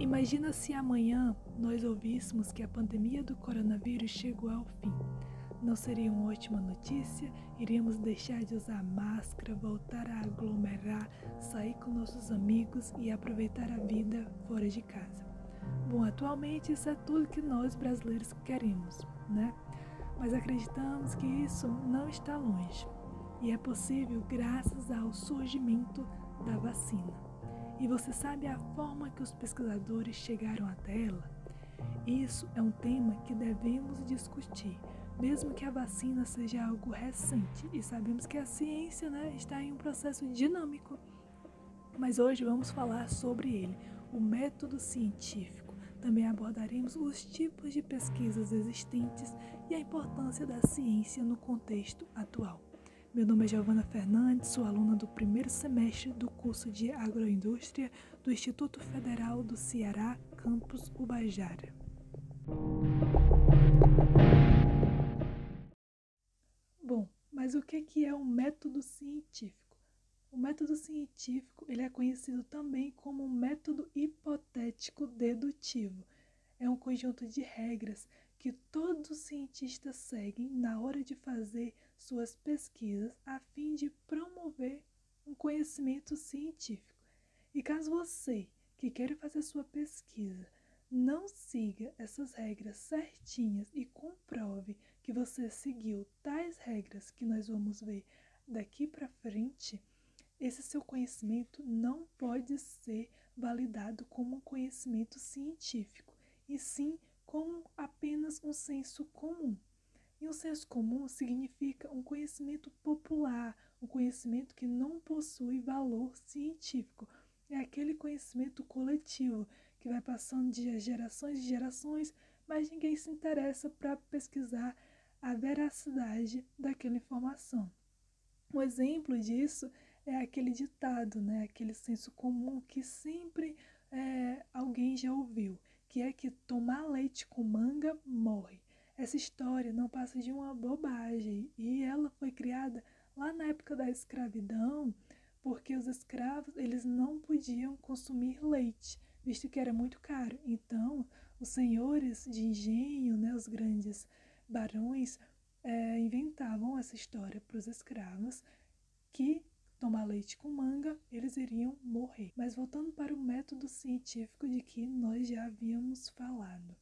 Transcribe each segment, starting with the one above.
Imagina se amanhã nós ouvíssemos que a pandemia do coronavírus chegou ao fim. Não seria uma ótima notícia? Iríamos deixar de usar máscara, voltar a aglomerar, sair com nossos amigos e aproveitar a vida fora de casa. Bom, atualmente isso é tudo que nós brasileiros queremos, né? Mas acreditamos que isso não está longe e é possível graças ao surgimento da vacina. E você sabe a forma que os pesquisadores chegaram até ela? Isso é um tema que devemos discutir, mesmo que a vacina seja algo recente e sabemos que a ciência né, está em um processo dinâmico. Mas hoje vamos falar sobre ele, o método científico. Também abordaremos os tipos de pesquisas existentes e a importância da ciência no contexto atual. Meu nome é Giovana Fernandes, sou aluna do primeiro semestre do curso de Agroindústria do Instituto Federal do Ceará, campus Ubajara. Bom, mas o que é um método científico? O método científico ele é conhecido também como um método hipotético dedutivo. É um conjunto de regras que todos os cientistas seguem na hora de fazer suas pesquisas a fim de promover um conhecimento científico. E caso você que queira fazer sua pesquisa não siga essas regras certinhas e comprove que você seguiu tais regras que nós vamos ver daqui para frente, esse seu conhecimento não pode ser validado como um conhecimento científico, e sim como apenas um senso comum. E o senso comum significa um conhecimento popular, um conhecimento que não possui valor científico. É aquele conhecimento coletivo que vai passando de gerações e gerações, mas ninguém se interessa para pesquisar a veracidade daquela informação. Um exemplo disso é aquele ditado, né? aquele senso comum que sempre é, alguém já ouviu que é que tomar leite com manga morre. Essa história não passa de uma bobagem e ela foi criada lá na época da escravidão, porque os escravos eles não podiam consumir leite, visto que era muito caro. Então, os senhores de engenho, né, os grandes barões, é, inventavam essa história para os escravos que tomar leite com manga, eles iriam morrer. Mas voltando para o método científico de que nós já havíamos falado.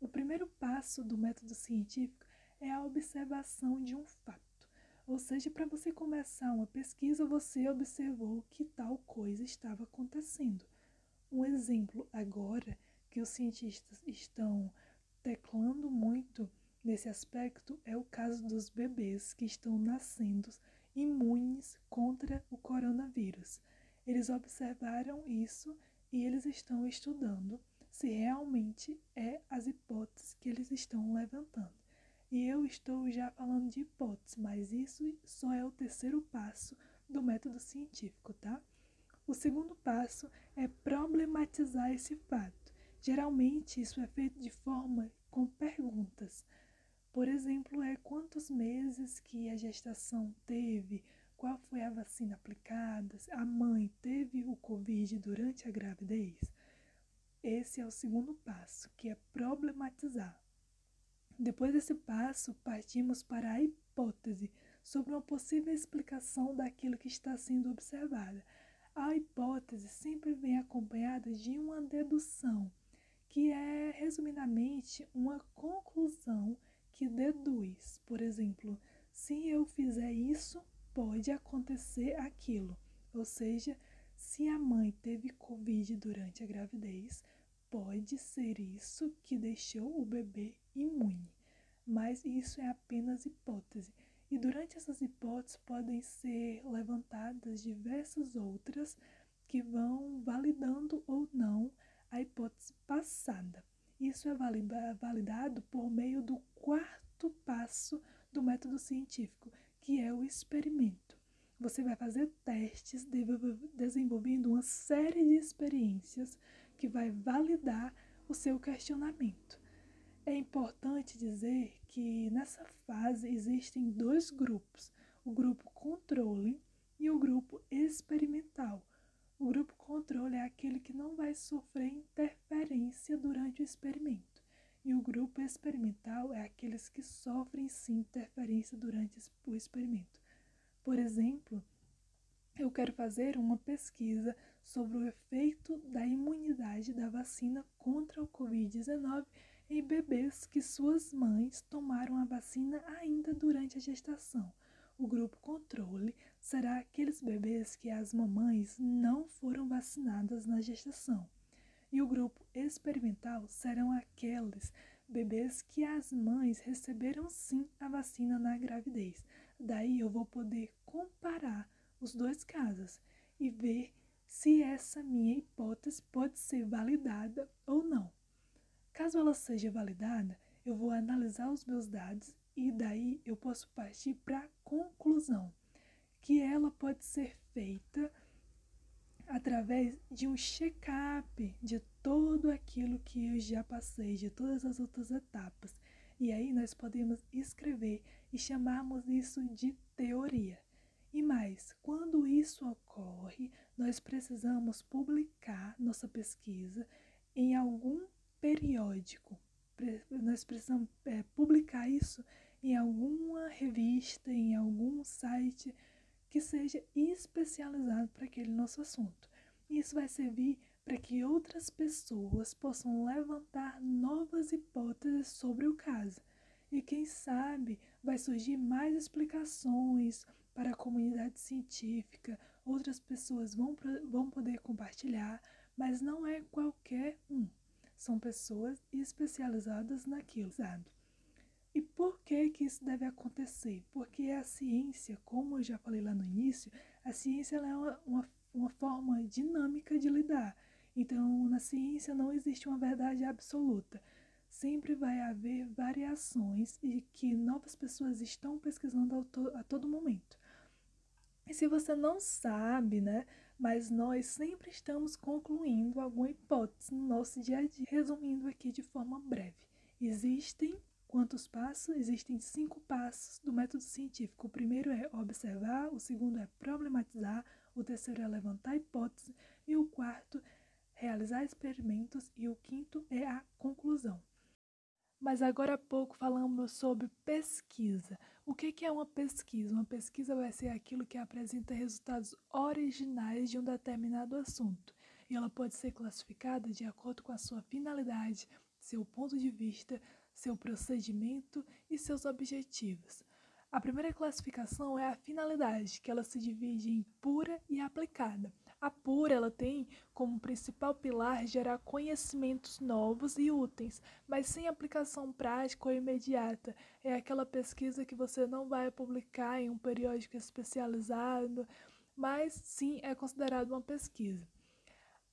O primeiro passo do método científico é a observação de um fato. Ou seja, para você começar uma pesquisa, você observou que tal coisa estava acontecendo. Um exemplo agora que os cientistas estão teclando muito nesse aspecto é o caso dos bebês que estão nascendo imunes contra o coronavírus. Eles observaram isso e eles estão estudando se realmente é as hipóteses que eles estão levantando. E eu estou já falando de hipóteses, mas isso só é o terceiro passo do método científico, tá? O segundo passo é problematizar esse fato. Geralmente isso é feito de forma com perguntas. Por exemplo, é quantos meses que a gestação teve, qual foi a vacina aplicada, a mãe teve o Covid durante a gravidez. Esse é o segundo passo, que é problematizar. Depois desse passo, partimos para a hipótese sobre uma possível explicação daquilo que está sendo observado. A hipótese sempre vem acompanhada de uma dedução, que é, resumidamente, uma conclusão que deduz. Por exemplo, se eu fizer isso, pode acontecer aquilo. Ou seja, se a mãe teve Covid durante a gravidez, pode ser isso que deixou o bebê imune. Mas isso é apenas hipótese. E durante essas hipóteses podem ser levantadas diversas outras que vão validando ou não a hipótese passada. Isso é validado por meio do quarto passo do método científico, que é o experimento. Você vai fazer testes desenvolvendo uma série de experiências que vai validar o seu questionamento. É importante dizer que nessa fase existem dois grupos: o grupo controle e o grupo experimental. O grupo controle é aquele que não vai sofrer interferência durante o experimento. E o grupo experimental é aqueles que sofrem sim interferência durante o experimento. Por exemplo, eu quero fazer uma pesquisa sobre o efeito da imunidade da vacina contra o Covid-19 em bebês que suas mães tomaram a vacina ainda durante a gestação. O grupo controle será aqueles bebês que as mamães não foram vacinadas na gestação. E o grupo experimental serão aqueles bebês que as mães receberam sim a vacina na gravidez. Daí eu vou poder comparar os dois casos e ver se essa minha hipótese pode ser validada ou não. Caso ela seja validada, eu vou analisar os meus dados e daí eu posso partir para a conclusão que ela pode ser feita através de um check-up de tudo aquilo que eu já passei, de todas as outras etapas. E aí nós podemos escrever e chamarmos isso de teoria. E mais, quando isso ocorre, nós precisamos publicar nossa pesquisa em algum periódico. Nós precisamos é, publicar isso em alguma revista, em algum site que seja especializado para aquele nosso assunto. Isso vai servir para que outras pessoas possam levantar novas hipóteses sobre o caso. E quem sabe vai surgir mais explicações para a comunidade científica, outras pessoas vão, vão poder compartilhar, mas não é qualquer um. São pessoas especializadas naquilo. E por que que isso deve acontecer? Porque a ciência, como eu já falei lá no início, a ciência é uma, uma, uma forma dinâmica de lidar. Então, na ciência não existe uma verdade absoluta. Sempre vai haver variações e que novas pessoas estão pesquisando a todo momento. E se você não sabe, né? Mas nós sempre estamos concluindo alguma hipótese no nosso dia a dia. Resumindo aqui de forma breve, existem Quantos passos? Existem cinco passos do método científico. O primeiro é observar, o segundo é problematizar, o terceiro é levantar hipótese e o quarto, realizar experimentos e o quinto é a conclusão. Mas agora há pouco falamos sobre pesquisa. O que é uma pesquisa? Uma pesquisa vai ser aquilo que apresenta resultados originais de um determinado assunto. E ela pode ser classificada de acordo com a sua finalidade, seu ponto de vista, seu procedimento e seus objetivos. A primeira classificação é a finalidade, que ela se divide em pura e aplicada. A pura ela tem como principal pilar gerar conhecimentos novos e úteis, mas sem aplicação prática ou imediata. É aquela pesquisa que você não vai publicar em um periódico especializado, mas sim é considerado uma pesquisa.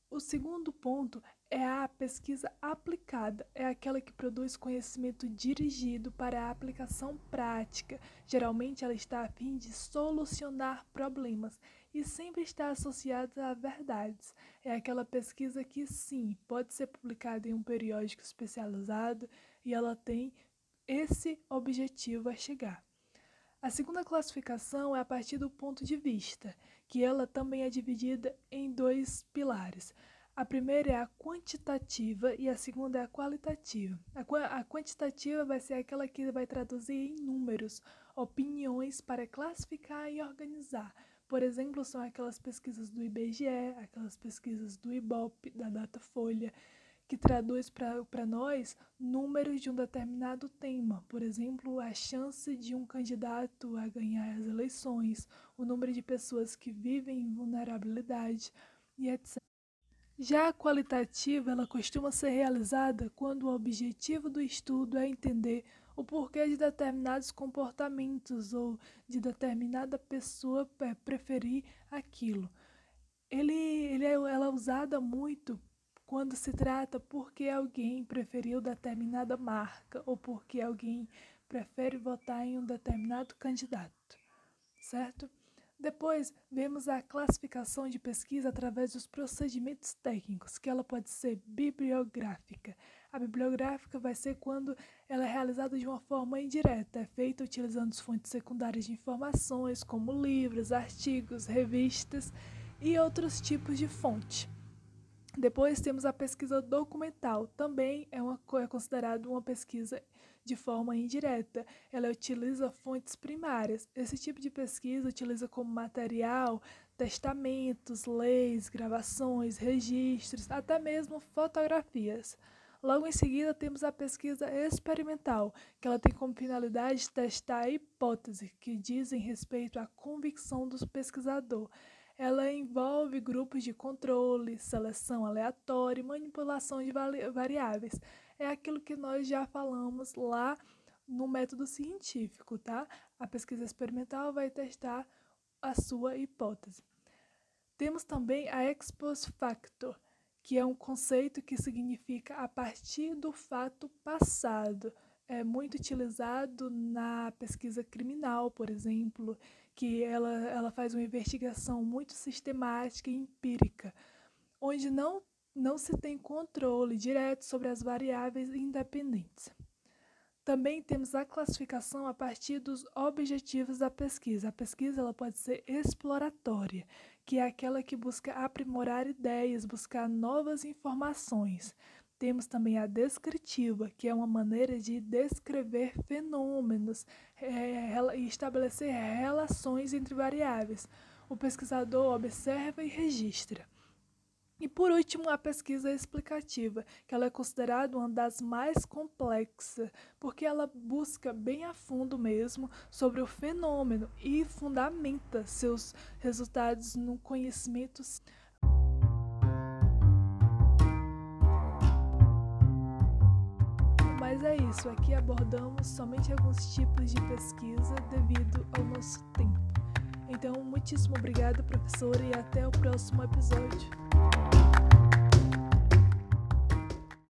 O segundo ponto é a pesquisa aplicada, é aquela que produz conhecimento dirigido para a aplicação prática. Geralmente ela está a fim de solucionar problemas e sempre está associada a verdades. É aquela pesquisa que sim, pode ser publicada em um periódico especializado e ela tem esse objetivo a chegar. A segunda classificação é a partir do ponto de vista, que ela também é dividida em dois pilares. A primeira é a quantitativa e a segunda é a qualitativa. A, qu a quantitativa vai ser aquela que vai traduzir em números, opiniões para classificar e organizar. Por exemplo, são aquelas pesquisas do IBGE, aquelas pesquisas do IBOP, da Datafolha, que traduz para nós números de um determinado tema. Por exemplo, a chance de um candidato a ganhar as eleições, o número de pessoas que vivem em vulnerabilidade e etc. Já a qualitativa, ela costuma ser realizada quando o objetivo do estudo é entender o porquê de determinados comportamentos ou de determinada pessoa preferir aquilo. Ele, ele é, ela é usada muito quando se trata porque alguém preferiu determinada marca ou porque alguém prefere votar em um determinado candidato, certo? Depois, vemos a classificação de pesquisa através dos procedimentos técnicos, que ela pode ser bibliográfica. A bibliográfica vai ser quando ela é realizada de uma forma indireta, é feita utilizando as fontes secundárias de informações, como livros, artigos, revistas e outros tipos de fonte Depois temos a pesquisa documental, também é, uma, é considerado uma pesquisa de forma indireta. Ela utiliza fontes primárias. Esse tipo de pesquisa utiliza como material testamentos, leis, gravações, registros, até mesmo fotografias. Logo em seguida, temos a pesquisa experimental, que ela tem como finalidade testar hipóteses que dizem respeito à convicção do pesquisador. Ela envolve grupos de controle, seleção aleatória e manipulação de variáveis. É aquilo que nós já falamos lá no método científico, tá? A pesquisa experimental vai testar a sua hipótese. Temos também a ex post facto, que é um conceito que significa a partir do fato passado. É muito utilizado na pesquisa criminal, por exemplo, que ela, ela faz uma investigação muito sistemática e empírica, onde não, não se tem controle direto sobre as variáveis independentes. Também temos a classificação a partir dos objetivos da pesquisa. A pesquisa ela pode ser exploratória, que é aquela que busca aprimorar ideias, buscar novas informações. Temos também a descritiva, que é uma maneira de descrever fenômenos é, e estabelecer relações entre variáveis. O pesquisador observa e registra. E por último, a pesquisa explicativa, que ela é considerada uma das mais complexas, porque ela busca bem a fundo mesmo sobre o fenômeno e fundamenta seus resultados no conhecimento Mas é isso, aqui abordamos somente alguns tipos de pesquisa devido ao nosso tempo. Então, muitíssimo obrigada, professora, e até o próximo episódio.